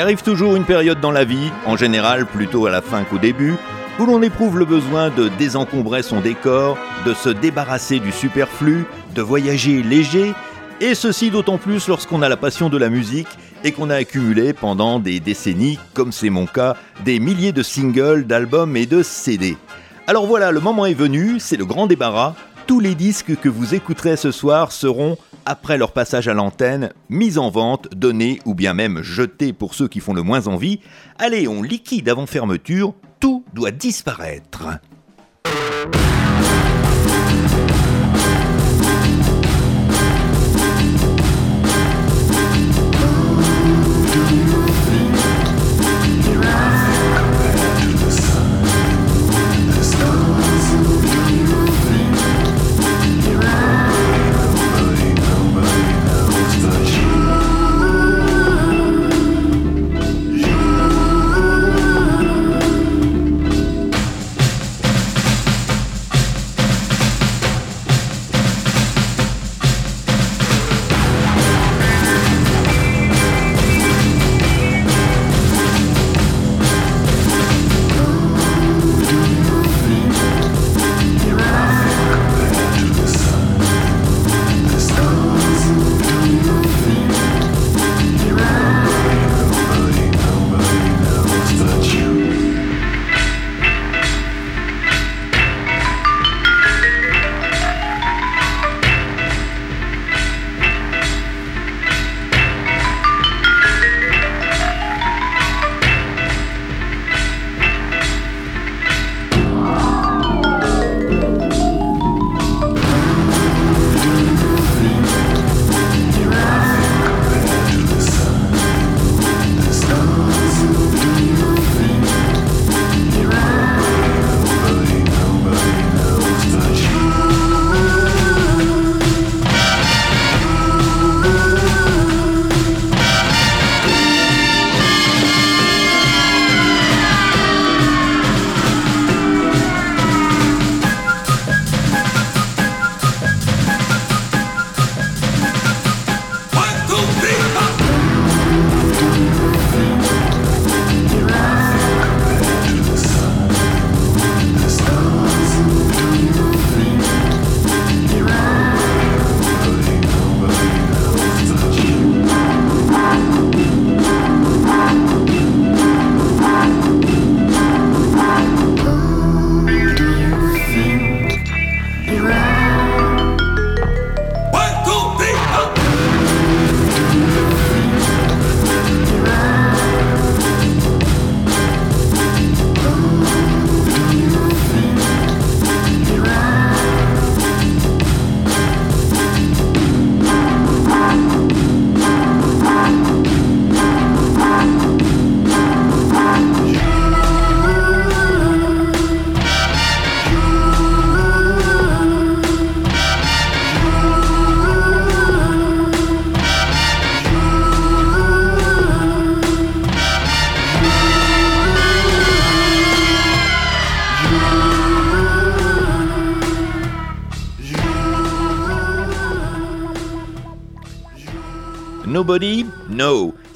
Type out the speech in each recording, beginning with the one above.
Il arrive toujours une période dans la vie, en général plutôt à la fin qu'au début, où l'on éprouve le besoin de désencombrer son décor, de se débarrasser du superflu, de voyager léger, et ceci d'autant plus lorsqu'on a la passion de la musique et qu'on a accumulé pendant des décennies, comme c'est mon cas, des milliers de singles, d'albums et de CD. Alors voilà, le moment est venu, c'est le grand débarras. Tous les disques que vous écouterez ce soir seront, après leur passage à l'antenne, mis en vente, donnés ou bien même jetés pour ceux qui font le moins envie. Allez, on liquide avant fermeture, tout doit disparaître.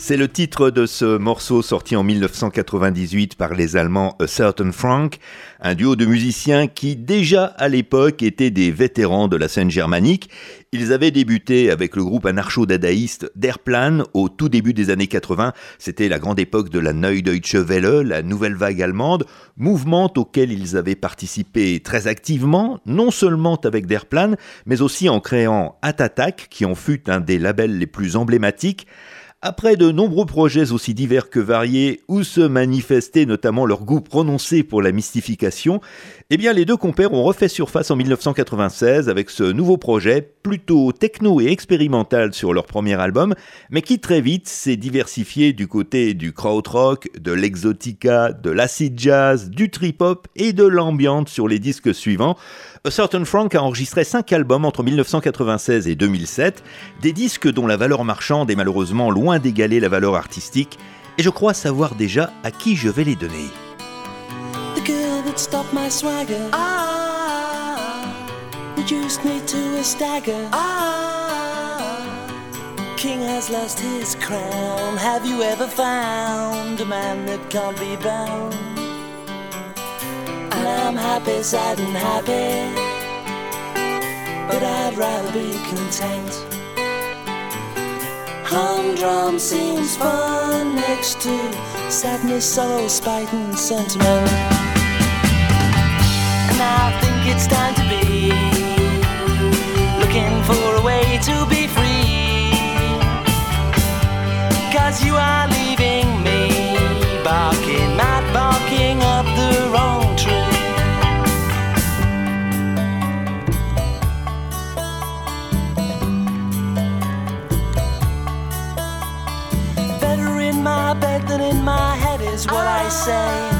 C'est le titre de ce morceau sorti en 1998 par les Allemands A Certain Frank, un duo de musiciens qui déjà à l'époque étaient des vétérans de la scène germanique. Ils avaient débuté avec le groupe anarcho-dadaïste Derplan au tout début des années 80. C'était la grande époque de la Neue Deutsche Welle, la nouvelle vague allemande, mouvement auquel ils avaient participé très activement, non seulement avec Derplan, mais aussi en créant Atatak, qui en fut un des labels les plus emblématiques. Après de nombreux projets aussi divers que variés, où se manifestait notamment leur goût prononcé pour la mystification, eh bien les deux compères ont refait surface en 1996 avec ce nouveau projet, plutôt techno et expérimental sur leur premier album, mais qui très vite s'est diversifié du côté du krautrock, de l'exotica, de l'acid jazz, du trip-hop et de l'ambiance sur les disques suivants, a Certain Frank a enregistré 5 albums entre 1996 et 2007, des disques dont la valeur marchande est malheureusement loin d'égaler la valeur artistique, et je crois savoir déjà à qui je vais les donner. not stop my swagger. Ah, reduced me to a stagger. Ah, king has lost his crown. Have you ever found a man that can't be bound? I'm happy, sad, and happy, but I'd rather be content. Humdrum seems fun next to sadness, sorrow, spite, and sentiment. I think it's time to be looking for a way to be free. Cause you are leaving me barking, barking up the wrong tree. Better in my bed than in my head is what I say.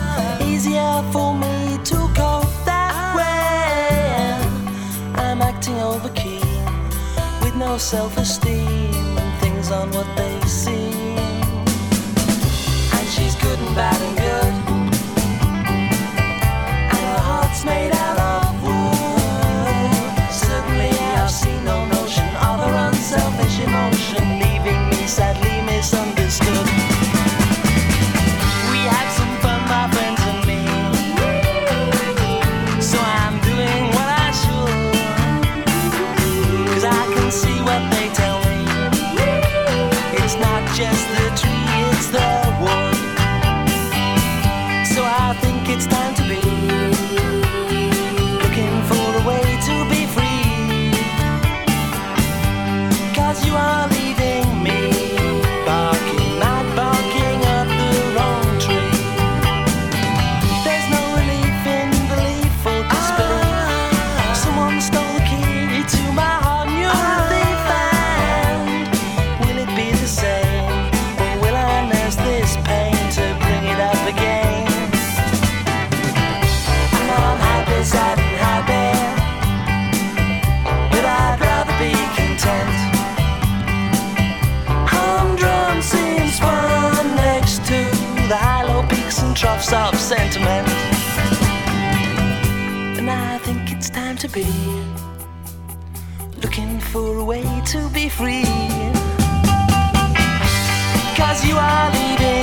self esteem, and things aren't what they seem. And she's good and bad and good. be looking for a way to be free. Cause you are leaving.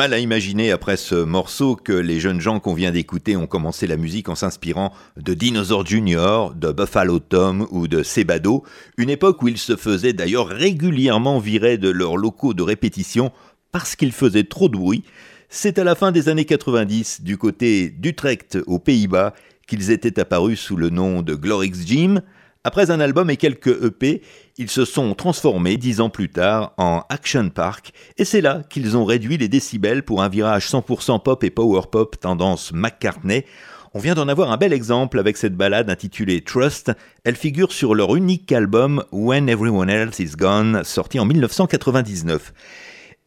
Mal à imaginer après ce morceau que les jeunes gens qu'on vient d'écouter ont commencé la musique en s'inspirant de Dinosaur Jr., de Buffalo Tom ou de Sebado, une époque où ils se faisaient d'ailleurs régulièrement virer de leurs locaux de répétition parce qu'ils faisaient trop de bruit. C'est à la fin des années 90, du côté d'Utrecht aux Pays-Bas, qu'ils étaient apparus sous le nom de Glorix Jim. Après un album et quelques EP, ils se sont transformés dix ans plus tard en Action Park, et c'est là qu'ils ont réduit les décibels pour un virage 100% pop et power pop tendance McCartney. On vient d'en avoir un bel exemple avec cette balade intitulée Trust. Elle figure sur leur unique album When Everyone Else Is Gone, sorti en 1999.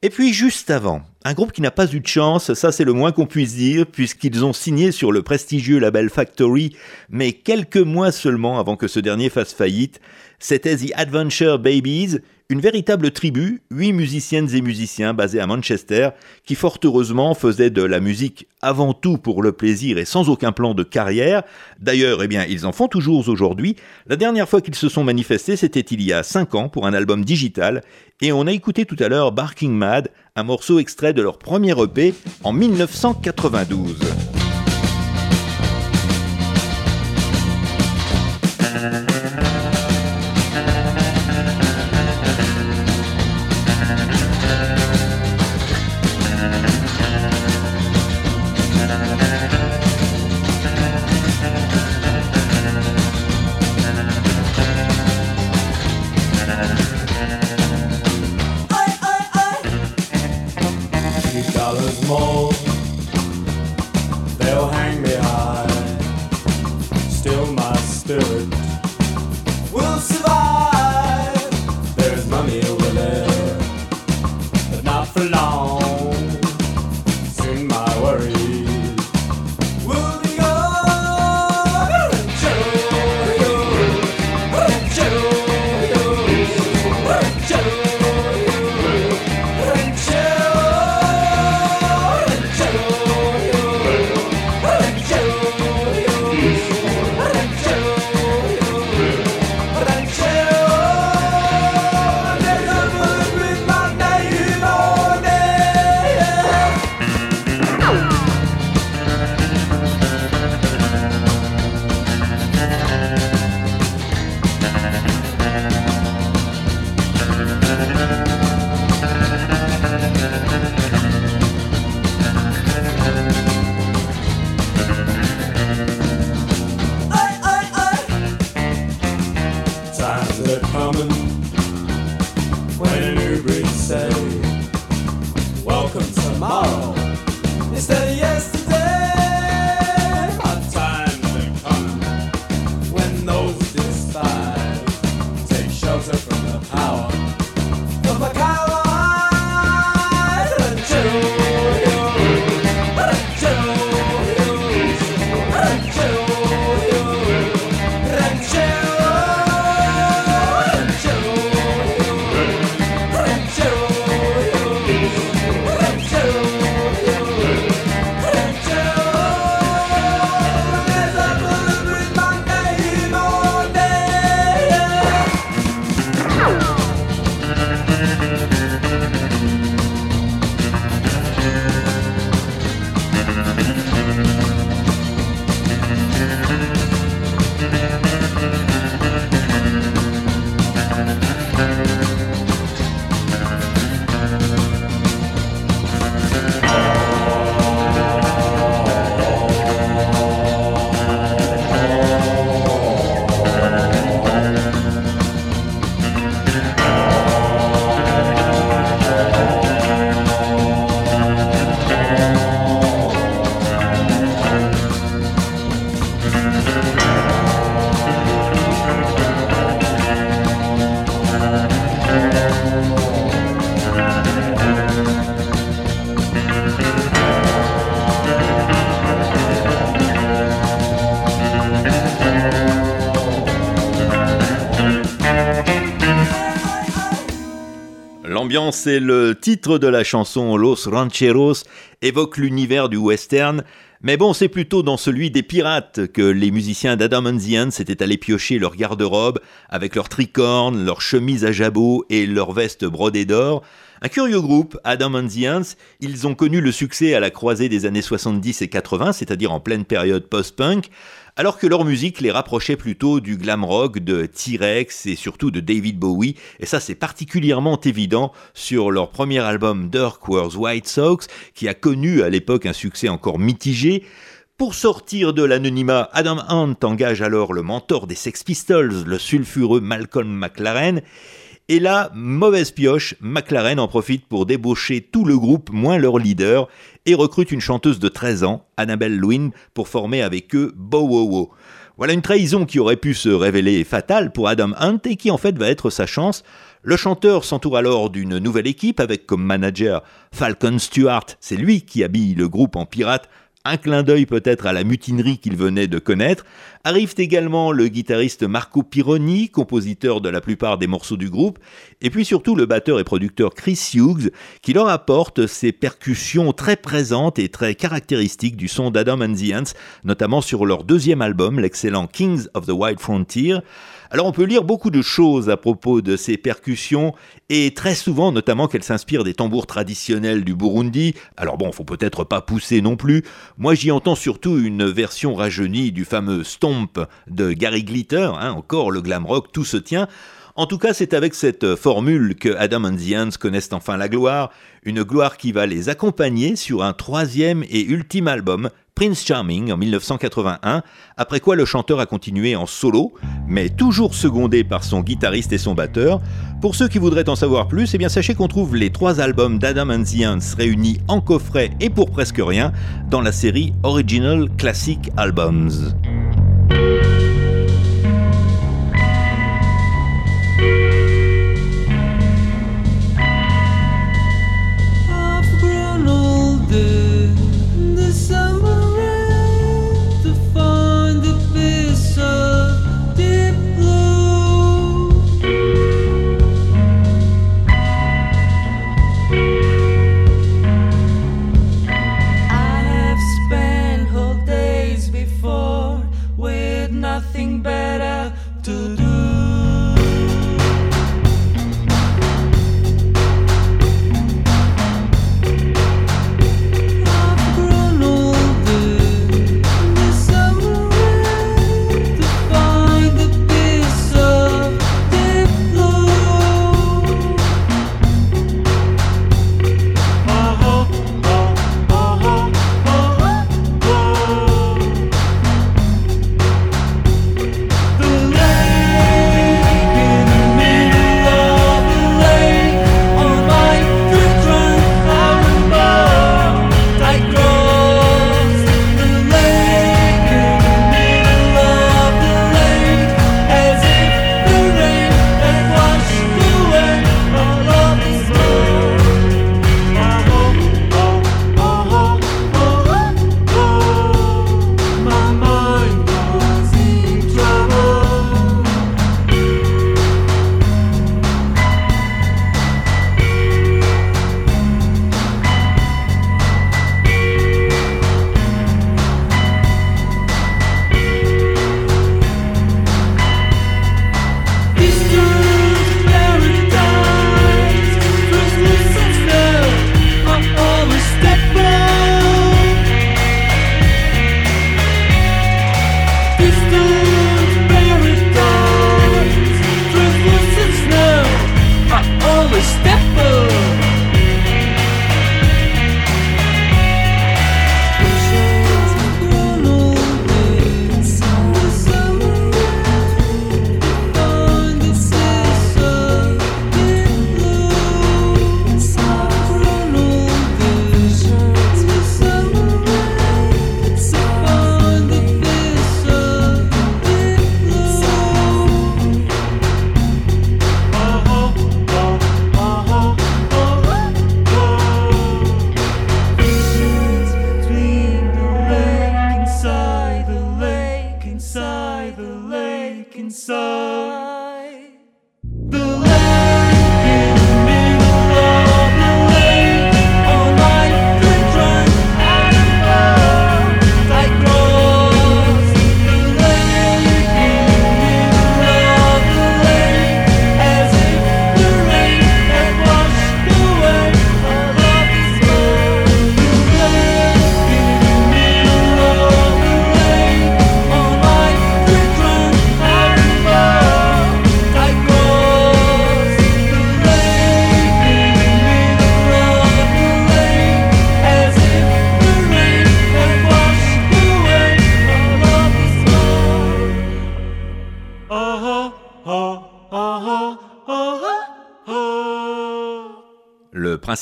Et puis juste avant, un groupe qui n'a pas eu de chance, ça c'est le moins qu'on puisse dire, puisqu'ils ont signé sur le prestigieux label Factory, mais quelques mois seulement avant que ce dernier fasse faillite, c'était The Adventure Babies, une véritable tribu, huit musiciennes et musiciens basés à Manchester, qui fort heureusement faisaient de la musique avant tout pour le plaisir et sans aucun plan de carrière. D'ailleurs, eh bien, ils en font toujours aujourd'hui. La dernière fois qu'ils se sont manifestés, c'était il y a cinq ans pour un album digital, et on a écouté tout à l'heure Barking Mad, un morceau extrait de leur premier EP en 1992. L'ambiance et le titre de la chanson Los Rancheros évoquent l'univers du western, mais bon, c'est plutôt dans celui des pirates que les musiciens d'Adam and the Ants s'étaient allés piocher leur garde-robe avec leurs tricornes, leurs chemises à jabot et leurs vestes brodées d'or. Un curieux groupe, Adam and the Ants, ils ont connu le succès à la croisée des années 70 et 80, c'est-à-dire en pleine période post-punk, alors que leur musique les rapprochait plutôt du glam rock de T-Rex et surtout de David Bowie, et ça c'est particulièrement évident sur leur premier album Dirk Wears White Sox, qui a connu à l'époque un succès encore mitigé. Pour sortir de l'anonymat, Adam Hunt engage alors le mentor des Sex Pistols, le sulfureux Malcolm McLaren, et là, mauvaise pioche, McLaren en profite pour débaucher tout le groupe, moins leur leader, et recrute une chanteuse de 13 ans, Annabelle Lewin, pour former avec eux Bow Voilà une trahison qui aurait pu se révéler fatale pour Adam Hunt et qui en fait va être sa chance. Le chanteur s'entoure alors d'une nouvelle équipe avec comme manager Falcon Stewart, c'est lui qui habille le groupe en pirate un clin d'œil peut-être à la mutinerie qu'il venait de connaître, arrivent également le guitariste Marco Pironi, compositeur de la plupart des morceaux du groupe, et puis surtout le batteur et producteur Chris Hughes, qui leur apporte ses percussions très présentes et très caractéristiques du son d'Adam and the Ants, notamment sur leur deuxième album, l'excellent Kings of the Wild Frontier. Alors on peut lire beaucoup de choses à propos de ces percussions et très souvent notamment qu'elles s'inspirent des tambours traditionnels du Burundi. Alors bon, faut peut-être pas pousser non plus. Moi j'y entends surtout une version rajeunie du fameux Stomp de Gary Glitter, hein, encore le glam rock, tout se tient. En tout cas, c'est avec cette formule que Adam and the Ants connaissent enfin la gloire, une gloire qui va les accompagner sur un troisième et ultime album, Prince Charming en 1981, après quoi le chanteur a continué en solo, mais toujours secondé par son guitariste et son batteur. Pour ceux qui voudraient en savoir plus, eh bien sachez qu'on trouve les trois albums d'Adam and the réunis en coffret et pour presque rien dans la série Original Classic Albums.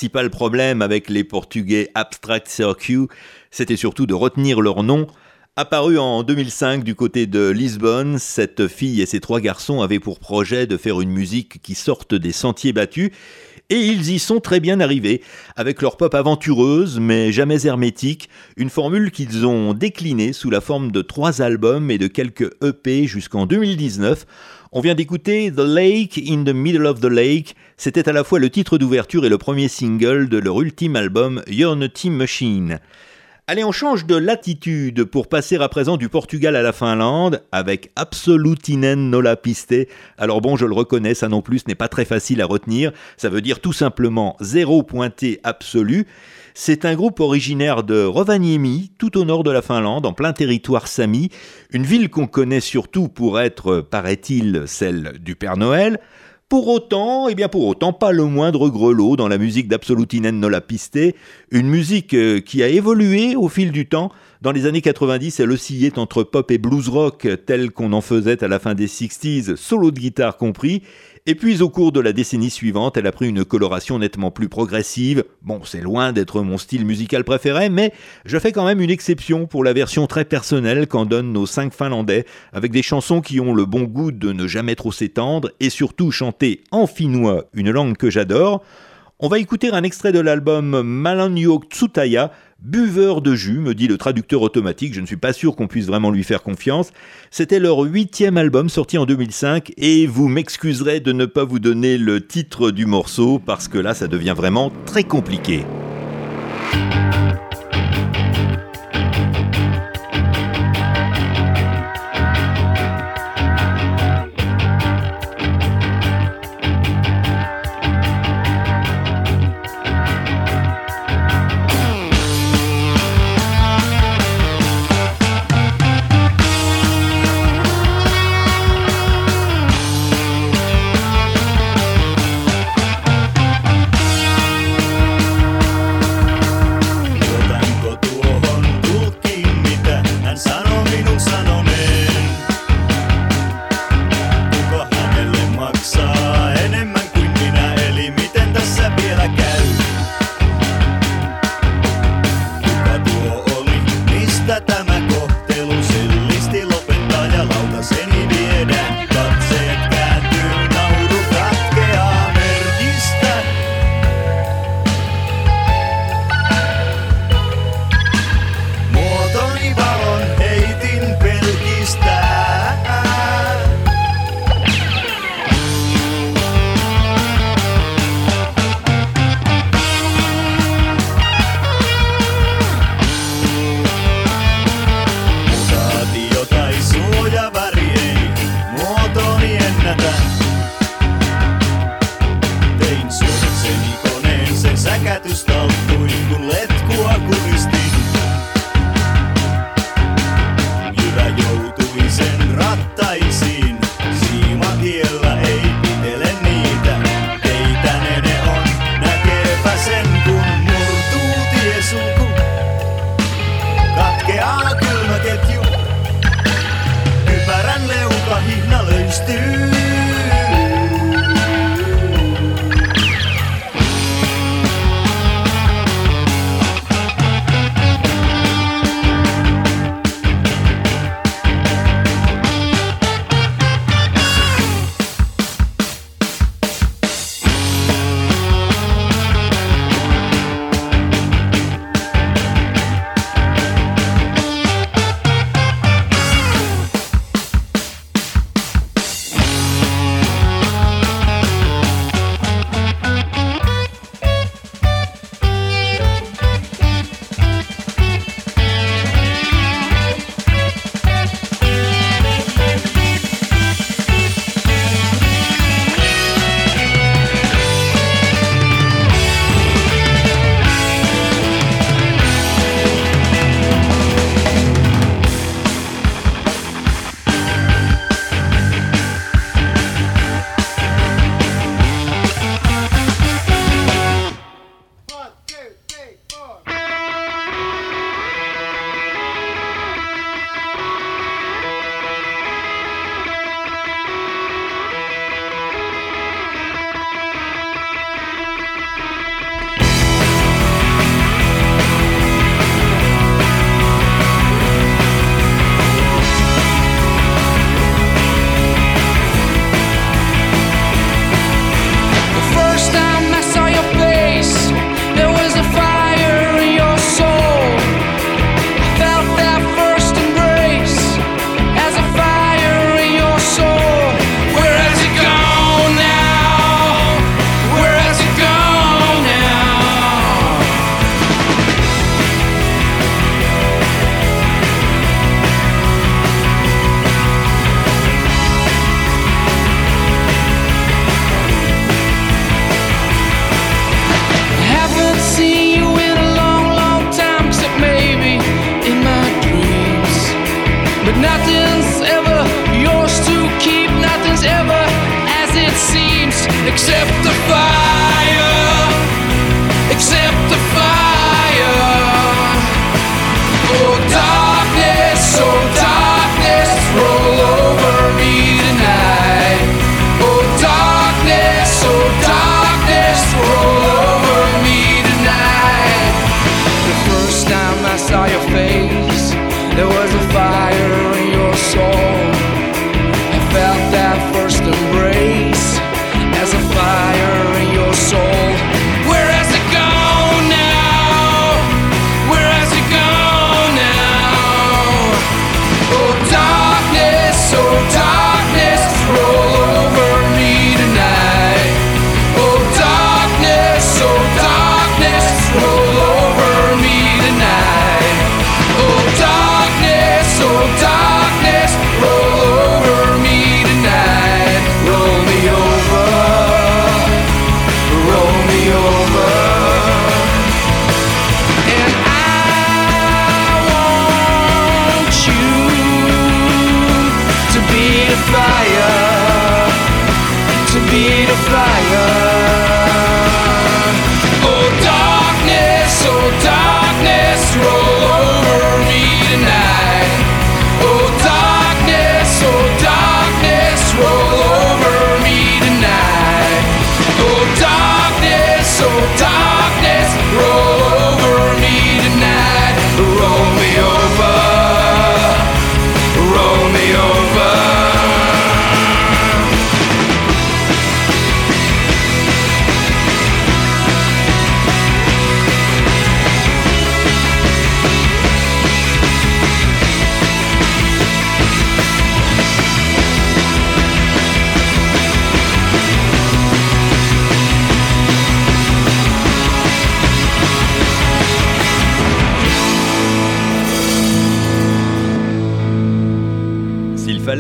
Principal problème avec les Portugais Abstract Circuit, c'était surtout de retenir leur nom. Apparu en 2005 du côté de Lisbonne, cette fille et ses trois garçons avaient pour projet de faire une musique qui sorte des sentiers battus et ils y sont très bien arrivés, avec leur pop aventureuse mais jamais hermétique, une formule qu'ils ont déclinée sous la forme de trois albums et de quelques EP jusqu'en 2019. On vient d'écouter The Lake in the Middle of the Lake, c'était à la fois le titre d'ouverture et le premier single de leur ultime album Unity Machine. Allez, on change de latitude pour passer à présent du Portugal à la Finlande avec Absolutinen Nolla Piste. Alors bon, je le reconnais, ça non plus n'est pas très facile à retenir. Ça veut dire tout simplement zéro pointé absolu. C'est un groupe originaire de Rovaniemi, tout au nord de la Finlande, en plein territoire sami, une ville qu'on connaît surtout pour être, paraît-il, celle du Père Noël. Pour autant, eh bien pour autant, pas le moindre grelot dans la musique d'Absolutinen Nolla Piste, une musique euh, qui a évolué au fil du temps. Dans les années 90, elle oscillait entre pop et blues rock, tel qu'on en faisait à la fin des 60s, solo de guitare compris, et puis au cours de la décennie suivante, elle a pris une coloration nettement plus progressive. Bon, c'est loin d'être mon style musical préféré, mais je fais quand même une exception pour la version très personnelle qu'en donnent nos cinq Finlandais, avec des chansons qui ont le bon goût de ne jamais trop s'étendre, et surtout chanter en finnois, une langue que j'adore. On va écouter un extrait de l'album Malanyo Tsutaya, Buveur de jus, me dit le traducteur automatique, je ne suis pas sûr qu'on puisse vraiment lui faire confiance. C'était leur huitième album sorti en 2005 et vous m'excuserez de ne pas vous donner le titre du morceau parce que là ça devient vraiment très compliqué. Except the fire,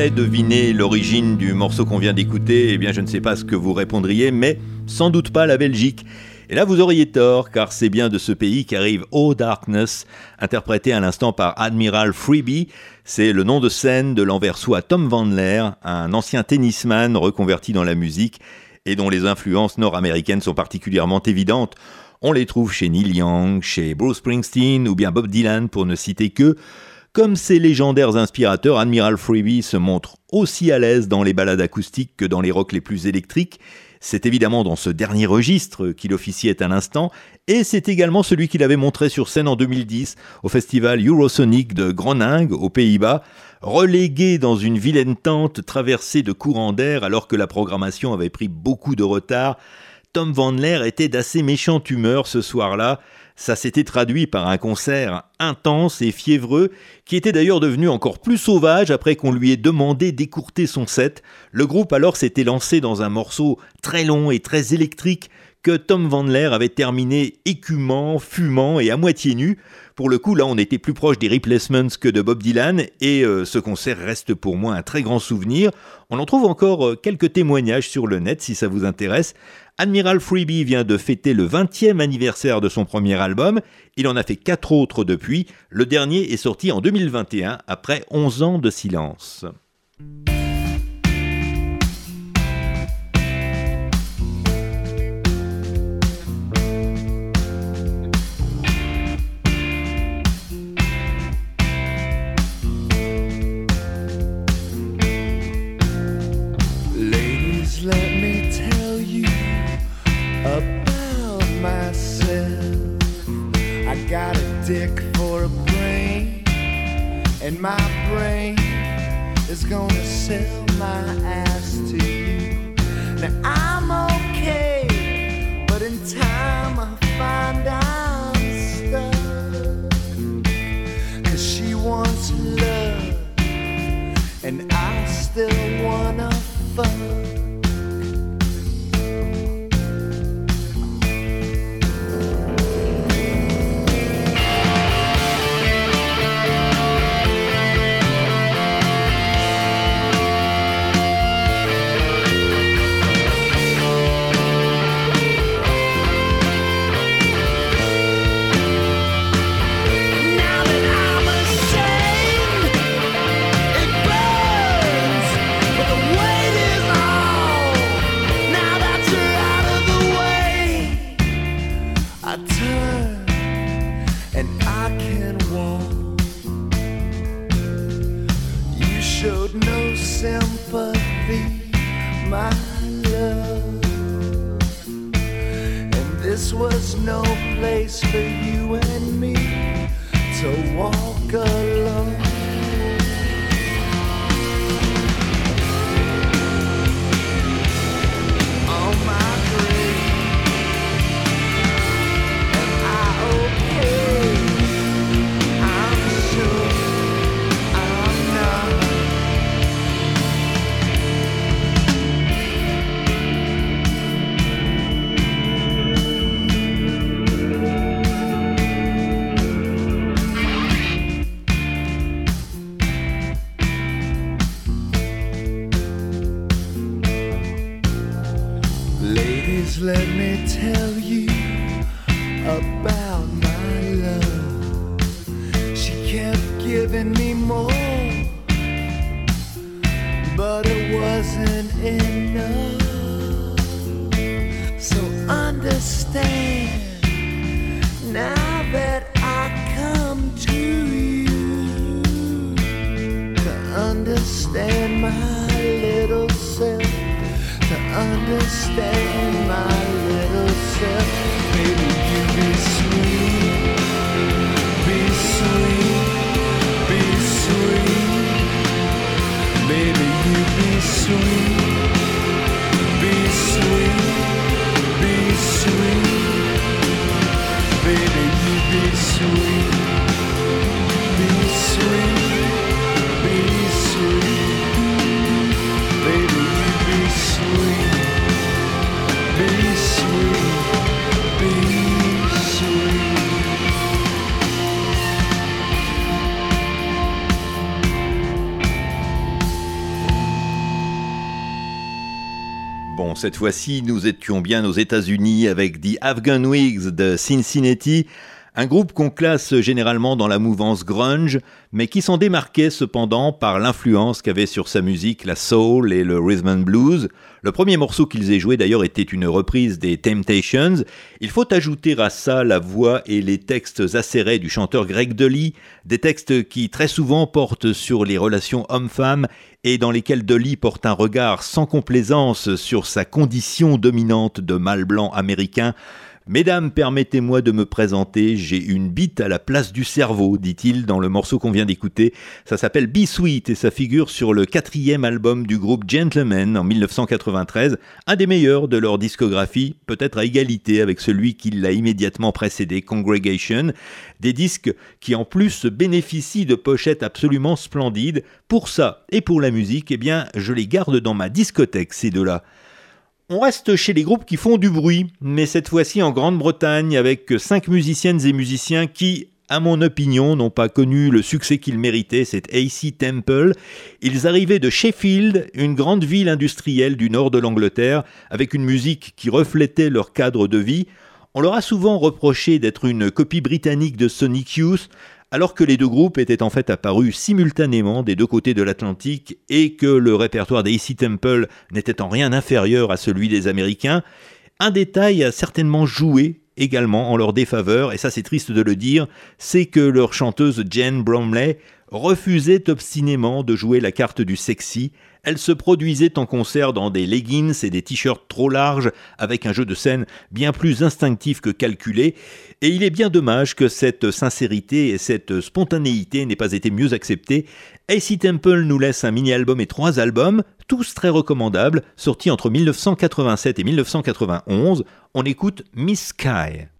deviner l'origine du morceau qu'on vient d'écouter, eh bien je ne sais pas ce que vous répondriez, mais sans doute pas la Belgique. Et là vous auriez tort, car c'est bien de ce pays qu'arrive Oh Darkness, interprété à l'instant par Admiral Freebie. C'est le nom de scène de l'anversois Tom Van Leer, un ancien tennisman reconverti dans la musique et dont les influences nord-américaines sont particulièrement évidentes. On les trouve chez Neil Young, chez Bruce Springsteen ou bien Bob Dylan pour ne citer que. Comme ces légendaires inspirateurs, Admiral Freebie se montre aussi à l'aise dans les ballades acoustiques que dans les rocks les plus électriques. C'est évidemment dans ce dernier registre qu'il officiait à l'instant, et c'est également celui qu'il avait montré sur scène en 2010 au festival Eurosonic de Groningue, aux Pays-Bas, relégué dans une vilaine tente traversée de courants d'air alors que la programmation avait pris beaucoup de retard. Tom Van Leer était d'assez méchante humeur ce soir-là. Ça s'était traduit par un concert intense et fiévreux, qui était d'ailleurs devenu encore plus sauvage après qu'on lui ait demandé d'écourter son set. Le groupe alors s'était lancé dans un morceau très long et très électrique que Tom Van Leer avait terminé écumant, fumant et à moitié nu. Pour le coup, là, on était plus proche des Replacements que de Bob Dylan, et euh, ce concert reste pour moi un très grand souvenir. On en trouve encore euh, quelques témoignages sur le net si ça vous intéresse. Admiral Freebie vient de fêter le 20e anniversaire de son premier album. Il en a fait quatre autres depuis. Le dernier est sorti en 2021 après 11 ans de silence. Cette fois-ci, nous étions bien aux États-Unis avec The Afghan Wigs de Cincinnati, un groupe qu'on classe généralement dans la mouvance grunge, mais qui s'en démarquait cependant par l'influence qu'avait sur sa musique la soul et le rhythm and blues. Le premier morceau qu'ils aient joué d'ailleurs était une reprise des Temptations. Il faut ajouter à ça la voix et les textes acérés du chanteur Greg Dolly, des textes qui très souvent portent sur les relations hommes-femmes et dans lesquels Dolly porte un regard sans complaisance sur sa condition dominante de mâle blanc américain. Mesdames, permettez-moi de me présenter, j'ai une bite à la place du cerveau, dit-il dans le morceau qu'on vient d'écouter. Ça s'appelle Be Sweet et ça figure sur le quatrième album du groupe Gentleman en 1993, un des meilleurs de leur discographie, peut-être à égalité avec celui qui l'a immédiatement précédé, Congregation. Des disques qui en plus bénéficient de pochettes absolument splendides. Pour ça et pour la musique, eh bien, je les garde dans ma discothèque, ces deux-là. On reste chez les groupes qui font du bruit, mais cette fois-ci en Grande-Bretagne avec cinq musiciennes et musiciens qui, à mon opinion, n'ont pas connu le succès qu'ils méritaient, c'est AC Temple. Ils arrivaient de Sheffield, une grande ville industrielle du nord de l'Angleterre, avec une musique qui reflétait leur cadre de vie. On leur a souvent reproché d'être une copie britannique de Sonic Youth, alors que les deux groupes étaient en fait apparus simultanément des deux côtés de l'Atlantique et que le répertoire d'AC Temple n'était en rien inférieur à celui des Américains, un détail a certainement joué également en leur défaveur, et ça c'est triste de le dire, c'est que leur chanteuse Jen Bromley refusait obstinément de jouer la carte du sexy. Elle se produisait en concert dans des leggings et des t-shirts trop larges, avec un jeu de scène bien plus instinctif que calculé, et il est bien dommage que cette sincérité et cette spontanéité n'aient pas été mieux acceptées. AC Temple nous laisse un mini-album et trois albums, tous très recommandables, sortis entre 1987 et 1991. On écoute Miss Sky.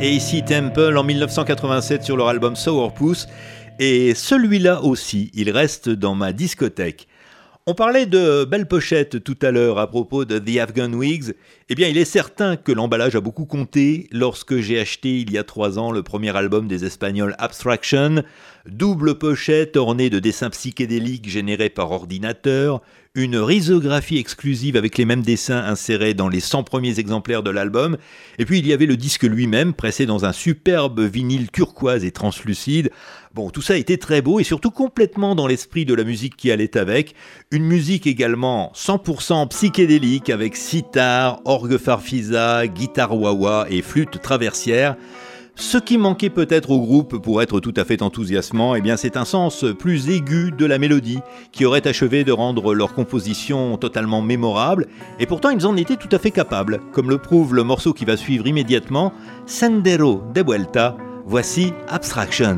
AC Temple en 1987 sur leur album Sourpuss. Et celui-là aussi, il reste dans ma discothèque. On parlait de belles pochettes tout à l'heure à propos de The Afghan Wigs. Eh bien, il est certain que l'emballage a beaucoup compté lorsque j'ai acheté il y a trois ans le premier album des Espagnols Abstraction. Double pochette ornée de dessins psychédéliques générés par ordinateur, une risographie exclusive avec les mêmes dessins insérés dans les 100 premiers exemplaires de l'album, et puis il y avait le disque lui-même pressé dans un superbe vinyle turquoise et translucide. Bon, tout ça était très beau et surtout complètement dans l'esprit de la musique qui allait avec. Une musique également 100% psychédélique avec sitar, orgue farfisa, guitare wah et flûte traversière. Ce qui manquait peut-être au groupe pour être tout à fait enthousiasmant, eh c'est un sens plus aigu de la mélodie qui aurait achevé de rendre leur composition totalement mémorable, et pourtant ils en étaient tout à fait capables, comme le prouve le morceau qui va suivre immédiatement, Sendero de Vuelta. Voici Abstraction.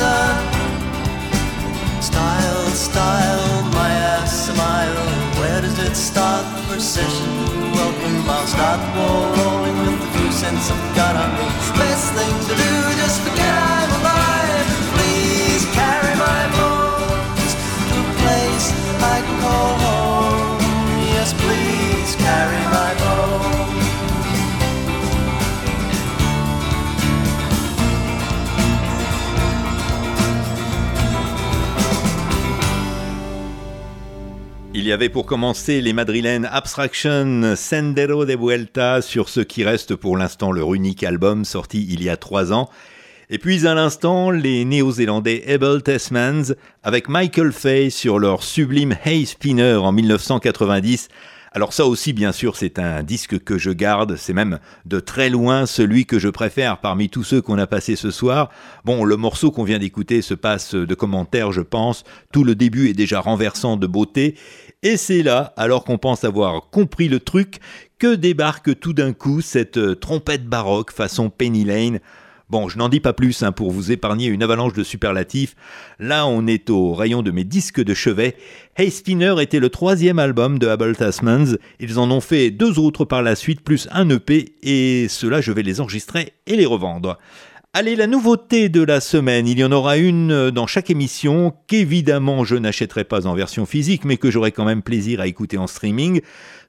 Absence. Style, style, my ass smile. Where does it start? The procession, welcome. I'll start the ball rolling with the few cents I've got on me. Best thing to do, just forget I'm alive. Please carry my bones to a place I can call Il y avait pour commencer les madrilènes Abstraction Sendero de Vuelta sur ce qui reste pour l'instant leur unique album sorti il y a trois ans. Et puis à l'instant, les néo-zélandais Abel Tasmans avec Michael Fay sur leur sublime Hey Spinner en 1990. Alors ça aussi, bien sûr, c'est un disque que je garde, c'est même de très loin celui que je préfère parmi tous ceux qu'on a passés ce soir. Bon, le morceau qu'on vient d'écouter se passe de commentaires, je pense, tout le début est déjà renversant de beauté, et c'est là, alors qu'on pense avoir compris le truc, que débarque tout d'un coup cette euh, trompette baroque façon Penny Lane. Bon, je n'en dis pas plus hein, pour vous épargner une avalanche de superlatifs. Là, on est au rayon de mes disques de chevet. Hey Spinner était le troisième album de Abel Tasmans. Ils en ont fait deux autres par la suite, plus un EP, et ceux-là, je vais les enregistrer et les revendre. Allez, la nouveauté de la semaine, il y en aura une dans chaque émission qu'évidemment je n'achèterai pas en version physique, mais que j'aurai quand même plaisir à écouter en streaming.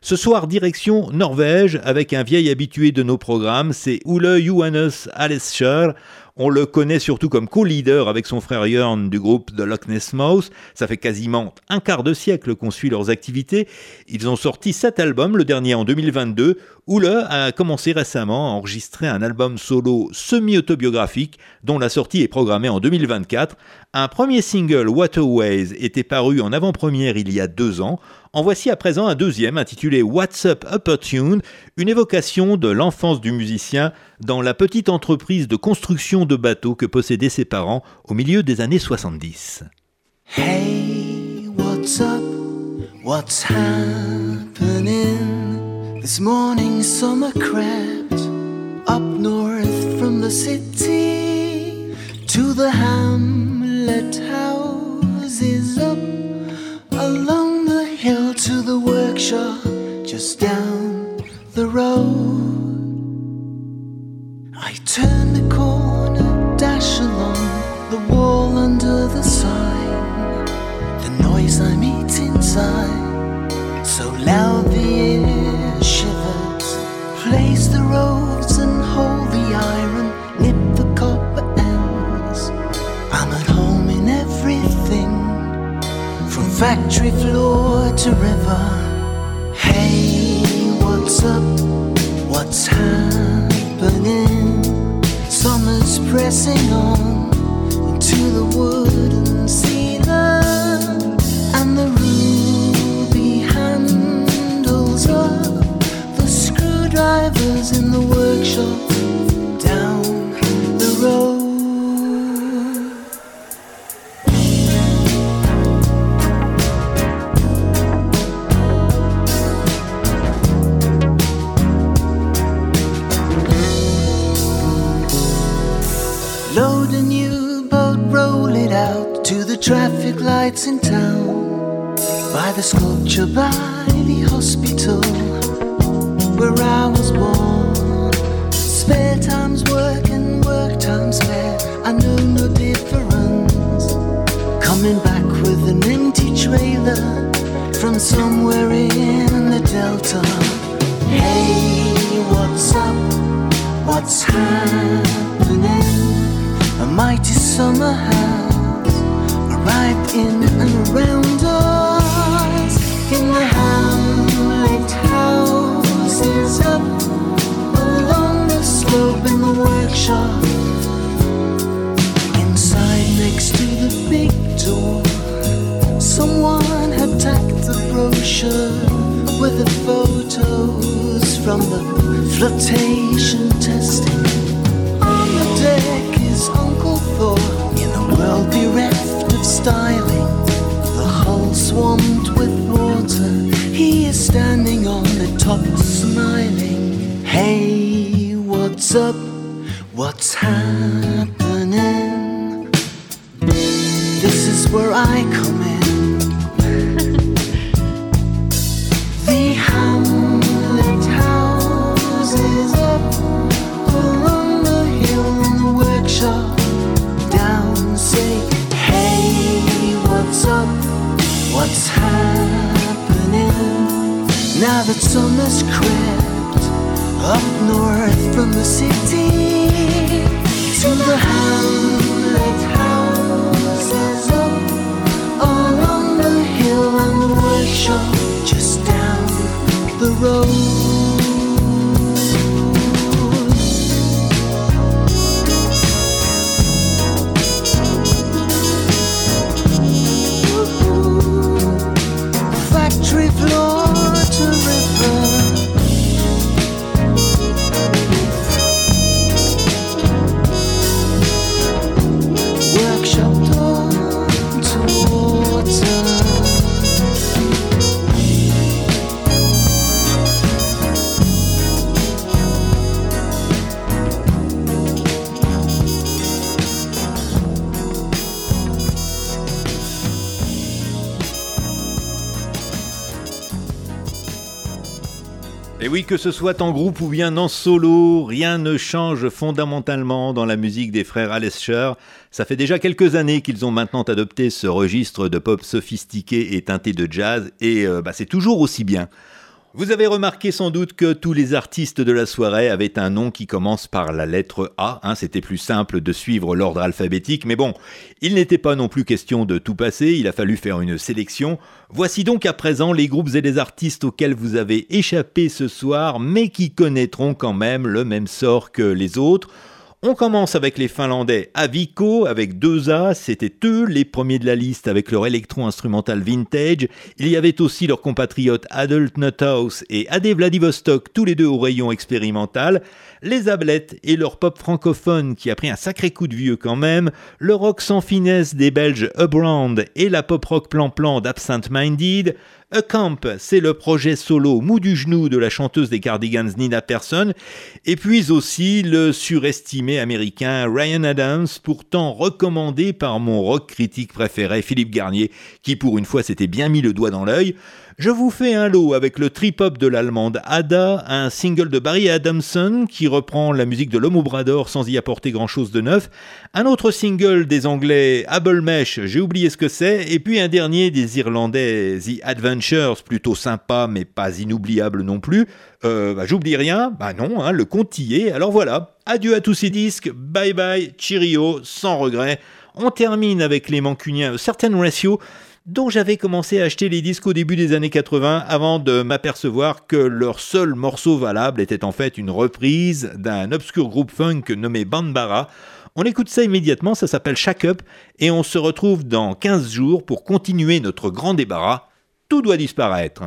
Ce soir, direction Norvège avec un vieil habitué de nos programmes, c'est Ole Johannes Alescher. On le connaît surtout comme co-leader avec son frère Jörn du groupe The Loch Ness Mouse. Ça fait quasiment un quart de siècle qu'on suit leurs activités. Ils ont sorti sept albums, le dernier en 2022. Ole a commencé récemment à enregistrer un album solo semi-autobiographique dont la sortie est programmée en 2024. Un premier single, Waterways, était paru en avant-première il y a deux ans. En voici à présent un deuxième intitulé What's Up Upper Tune, une évocation de l'enfance du musicien dans la petite entreprise de construction de bateaux que possédaient ses parents au milieu des années 70. Hey, what's up? What's happening? This morning, summer crept up north from the city to the hamlet houses up hill to the workshop just down the road. I turn the corner, dash along the wall under the sign. The noise I meet inside, so loud the air shivers. Place the roads and hold the iron, factory floor to river. Hey, what's up? What's happening? Summer's pressing on into the wooden que ce soit en groupe ou bien en solo, rien ne change fondamentalement dans la musique des frères Alescher. Ça fait déjà quelques années qu'ils ont maintenant adopté ce registre de pop sophistiqué et teinté de jazz, et euh, bah, c'est toujours aussi bien. Vous avez remarqué sans doute que tous les artistes de la soirée avaient un nom qui commence par la lettre A. hein, C'était plus simple de suivre l'ordre alphabétique, mais bon, il n'était pas non plus question de tout passer, il a fallu faire une sélection. Voici donc à présent les groupes et les artistes auxquels vous avez échappé ce soir, mais qui connaîtront quand même le même sort que les autres. On commence avec les Finlandais Avico avec deux A, c'était eux les premiers de la liste avec leur électro-instrumental vintage. Il y avait aussi leurs compatriotes Adult Nuthouse et Ade Vladivostok, tous les deux au rayon expérimental. Les Ablettes et leur pop francophone qui a pris un sacré coup de vieux quand même. Le rock sans finesse des Belges Ubrand et la pop rock plan-plan d'Absent Minded. A Camp, c'est le projet solo mou du genou de la chanteuse des Cardigans Nina Persson, et puis aussi le surestimé américain Ryan Adams, pourtant recommandé par mon rock critique préféré Philippe Garnier, qui pour une fois s'était bien mis le doigt dans l'œil. Je vous fais un lot avec le trip-hop de l'allemande Ada, un single de Barry Adamson qui reprend la musique de l'homme au sans y apporter grand-chose de neuf, un autre single des anglais Able Mesh, j'ai oublié ce que c'est, et puis un dernier des irlandais The Adventures, plutôt sympa mais pas inoubliable non plus. Euh, bah, j'oublie rien, bah non, hein, le compte y est, alors voilà, adieu à tous ces disques, bye bye, cheerio, sans regret. On termine avec les mancuniens. Certain Ratio, dont j'avais commencé à acheter les disques au début des années 80 avant de m'apercevoir que leur seul morceau valable était en fait une reprise d'un obscur groupe funk nommé Bandbara. On écoute ça immédiatement, ça s'appelle Shack Up et on se retrouve dans 15 jours pour continuer notre grand débarras. Tout doit disparaître.